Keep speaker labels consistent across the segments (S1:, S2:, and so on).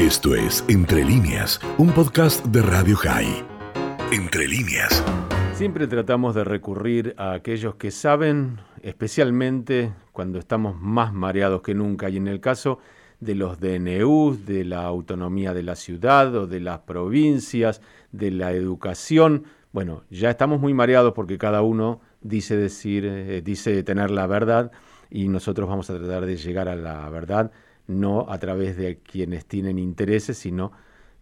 S1: Esto es Entre líneas, un podcast de Radio High. Entre líneas.
S2: Siempre tratamos de recurrir a aquellos que saben, especialmente cuando estamos más mareados que nunca. Y en el caso de los DNUs, de la autonomía de la ciudad o de las provincias, de la educación, bueno, ya estamos muy mareados porque cada uno dice decir, eh, dice tener la verdad y nosotros vamos a tratar de llegar a la verdad no a través de quienes tienen intereses, sino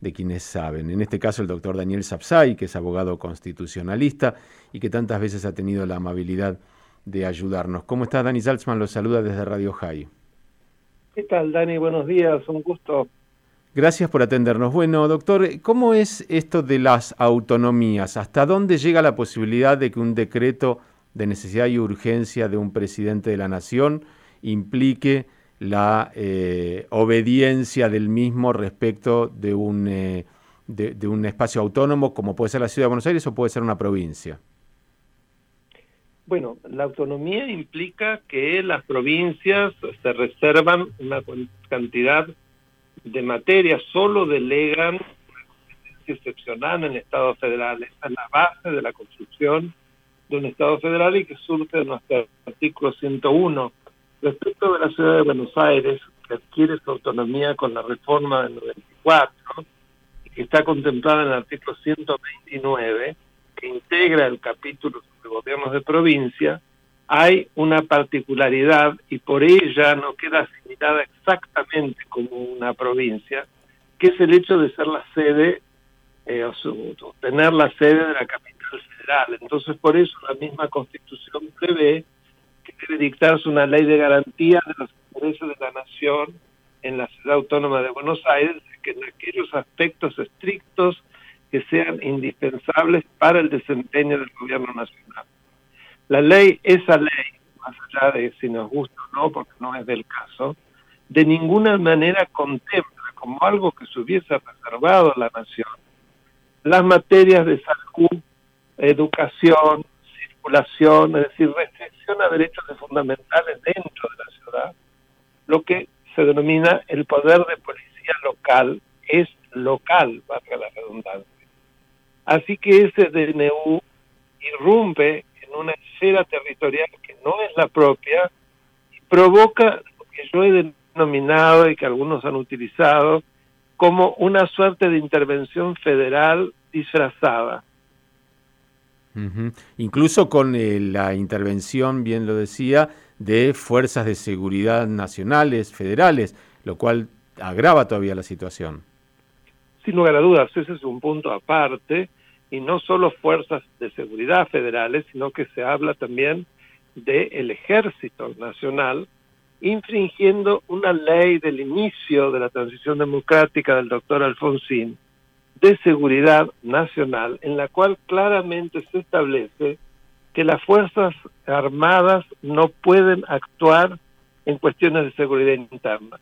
S2: de quienes saben. En este caso el doctor Daniel Sapsay, que es abogado constitucionalista y que tantas veces ha tenido la amabilidad de ayudarnos. ¿Cómo está Dani Salzman? Lo saluda desde Radio High.
S3: ¿Qué tal, Dani? Buenos días, un gusto.
S2: Gracias por atendernos. Bueno, doctor, ¿cómo es esto de las autonomías? ¿Hasta dónde llega la posibilidad de que un decreto de necesidad y urgencia de un presidente de la nación implique la eh, obediencia del mismo respecto de un, eh, de, un espacio autónomo como puede ser la Ciudad de Buenos Aires o puede ser una provincia?
S3: Bueno, la autonomía implica que las provincias se reservan una cantidad de materias, solo delegan excepcional en estados federales. Es la base de la construcción de un Estado federal y que surge de nuestro artículo 101 Respecto de la ciudad de Buenos Aires, que adquiere su autonomía con la reforma del 94, y que está contemplada en el artículo 129, que integra el capítulo sobre gobiernos de provincia, hay una particularidad y por ella no queda asimilada exactamente como una provincia, que es el hecho de ser la sede, eh, o tener la sede de la capital federal. Entonces, por eso la misma constitución prevé debe dictarse una ley de garantía de los intereses de la nación en la ciudad autónoma de Buenos Aires, que en aquellos aspectos estrictos que sean indispensables para el desempeño del gobierno nacional. La ley, esa ley, más allá de si nos gusta o no, porque no es del caso, de ninguna manera contempla como algo que se hubiese reservado a la nación las materias de salud, educación, es decir, restricción a derechos fundamentales dentro de la ciudad, lo que se denomina el poder de policía local, es local, valga la redundancia. Así que ese DNU irrumpe en una esfera territorial que no es la propia y provoca lo que yo he denominado y que algunos han utilizado como una suerte de intervención federal disfrazada.
S2: Incluso con eh, la intervención, bien lo decía, de fuerzas de seguridad nacionales, federales, lo cual agrava todavía la situación.
S3: Sin lugar a dudas, ese es un punto aparte, y no solo fuerzas de seguridad federales, sino que se habla también del ejército nacional, infringiendo una ley del inicio de la transición democrática del doctor Alfonsín, de seguridad nacional en la cual claramente se establece que las Fuerzas Armadas no pueden actuar en cuestiones de seguridad interna.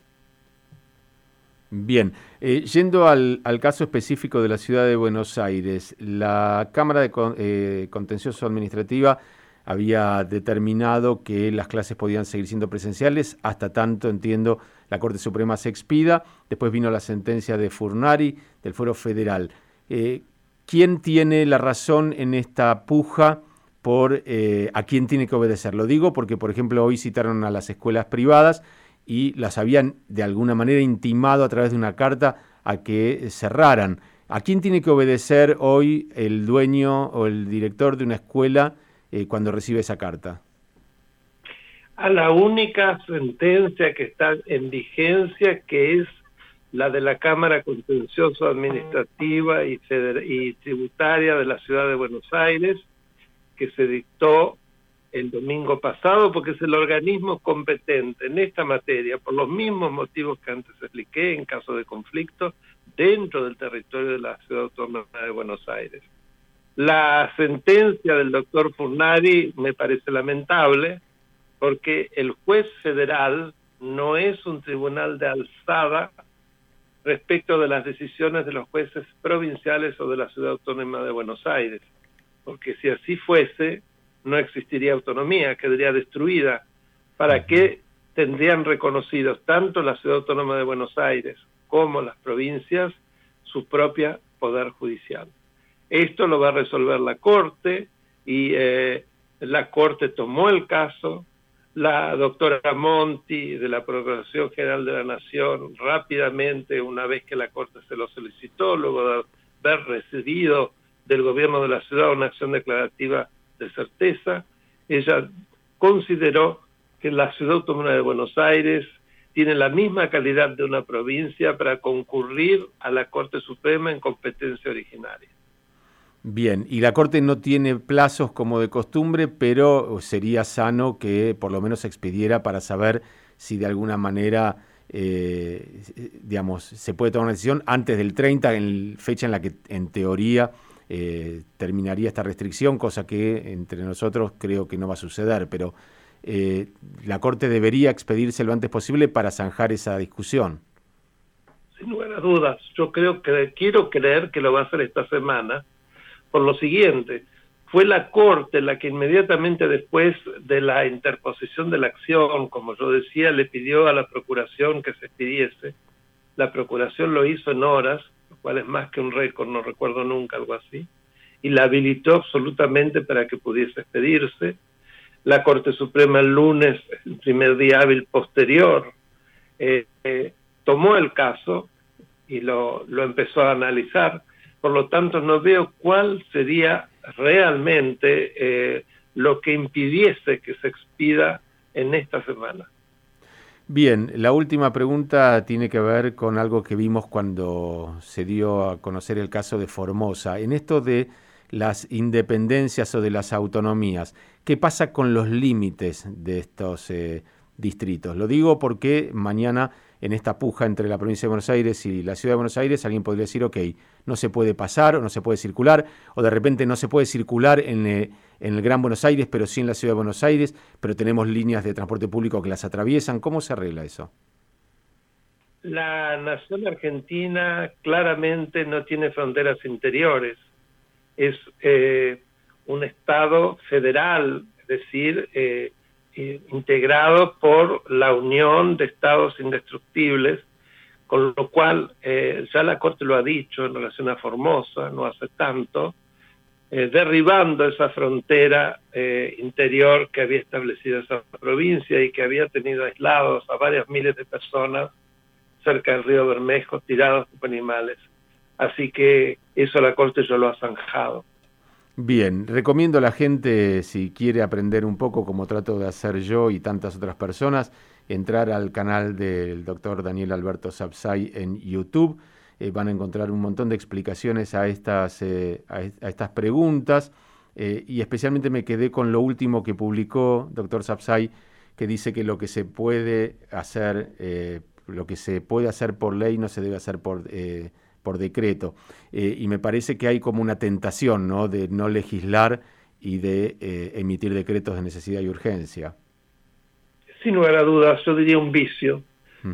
S2: Bien, eh, yendo al, caso específico de la ciudad de Buenos Aires, la Cámara de eh, Contencioso Administrativa había determinado que las clases podían seguir siendo presenciales, hasta tanto, entiendo, la Corte Suprema se expida, después vino la sentencia de Furnari del Foro Federal. Eh, ¿Quién tiene la razón en esta puja por eh, a quién tiene que obedecer? Lo digo porque, por ejemplo, hoy citaron a las escuelas privadas y las habían de alguna manera intimado a través de una carta a que cerraran. ¿A quién tiene que obedecer hoy el dueño o el director de una escuela eh, cuando recibe esa carta?
S3: A la única sentencia que está en vigencia, que es la de la Cámara Contencioso Administrativa y, y Tributaria de la Ciudad de Buenos Aires, que se dictó el domingo pasado, porque es el organismo competente en esta materia, por los mismos motivos que antes expliqué, en caso de conflicto, dentro del territorio de la Ciudad Autónoma de Buenos Aires. La sentencia del doctor Furnari me parece lamentable porque el juez federal no es un tribunal de alzada respecto de las decisiones de los jueces provinciales o de la ciudad autónoma de Buenos Aires, porque si así fuese, no existiría autonomía, quedaría destruida. ¿Para qué tendrían reconocidos tanto la ciudad autónoma de Buenos Aires como las provincias su propia poder judicial. Esto lo va a resolver la Corte y eh, la Corte tomó el caso, la doctora Monti de la Procuración General de la Nación rápidamente, una vez que la Corte se lo solicitó, luego de haber recibido del gobierno de la ciudad una acción declarativa de certeza, ella consideró que la ciudad autónoma de Buenos Aires tiene la misma calidad de una provincia para concurrir a la Corte Suprema en competencia originaria.
S2: Bien, y la Corte no tiene plazos como de costumbre, pero sería sano que por lo menos se expidiera para saber si de alguna manera, eh, digamos, se puede tomar una decisión antes del 30, en fecha en la que en teoría eh, terminaría esta restricción, cosa que entre nosotros creo que no va a suceder, pero eh, la Corte debería expedirse lo antes posible para zanjar esa discusión.
S3: Sin lugar a dudas, yo creo que quiero creer que lo va a hacer esta semana, por lo siguiente, fue la Corte la que inmediatamente después de la interposición de la acción, como yo decía, le pidió a la Procuración que se expidiese. La Procuración lo hizo en horas, lo cual es más que un récord, no recuerdo nunca algo así, y la habilitó absolutamente para que pudiese expedirse. La Corte Suprema el lunes, el primer día hábil posterior, eh, eh, tomó el caso y lo, lo empezó a analizar por lo tanto no veo cuál sería realmente eh, lo que impidiese que se expida en esta semana.
S2: Bien, la última pregunta tiene que ver con algo que vimos cuando se dio a conocer el caso de Formosa. En esto de las independencias o de las autonomías, ¿qué pasa con los límites de estos eh, distritos? Lo digo porque mañana en esta puja entre la provincia de Buenos Aires y la ciudad de Buenos Aires, alguien podría decir, ok, no se puede pasar o no se puede circular, o de repente no se puede circular en, eh, el Gran Buenos Aires, pero sí en la ciudad de Buenos Aires, pero tenemos líneas de transporte público que las atraviesan. ¿Cómo se arregla eso?
S3: La nación argentina claramente no tiene fronteras interiores. Es eh, un Estado federal, es decir, eh, eh, por la Unión de Estados Indestructibles, con lo cual eh, ya la Corte lo ha dicho en relación a Formosa, no hace tanto, eh, derribando esa frontera interior que había establecido esa provincia y que había tenido aislados a varias miles de personas cerca del río Bermejo, tirados como animales. Así que eso la Corte ya lo ha zanjado.
S2: Bien, recomiendo a la gente, si quiere aprender un poco como trato de hacer yo y tantas otras personas, entrar al canal del doctor Daniel Alberto Sapsay en YouTube. Eh, van a encontrar un montón de explicaciones a estas, eh, a, estas preguntas eh, y especialmente me quedé con lo último que publicó doctor Sapsay, que dice que lo que se puede hacer, lo que se puede hacer por ley no se debe hacer por por decreto. Eh, y me parece que hay como una tentación ¿no? de no legislar y de eh, emitir decretos de necesidad y urgencia.
S3: Sin lugar a dudas, yo diría un vicio,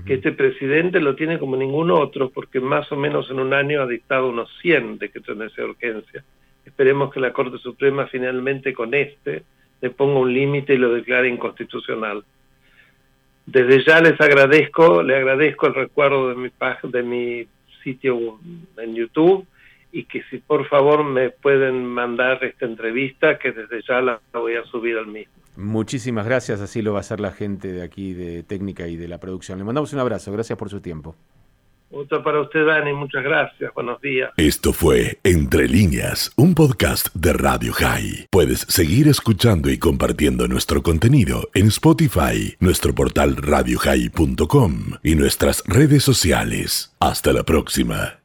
S3: que este presidente lo tiene como ningún otro, porque más o menos en un año ha dictado unos 100 decretos de necesidad y urgencia. Esperemos que la Corte Suprema finalmente con este le ponga un límite y lo declare inconstitucional. Desde ya les agradezco, le agradezco el recuerdo de mi, de mi sitio en YouTube y que si por favor me pueden mandar esta entrevista que desde ya la voy a subir al mismo.
S2: Muchísimas gracias, así lo va a hacer la gente de aquí de técnica y de la producción. Le mandamos un abrazo, gracias por su tiempo.
S3: Para usted, Dani, muchas gracias, buenos días.
S1: Esto fue Entre líneas, un podcast de Radio High. Puedes seguir escuchando y compartiendo nuestro contenido en Spotify, nuestro portal radiohigh.com y nuestras redes sociales. Hasta la próxima.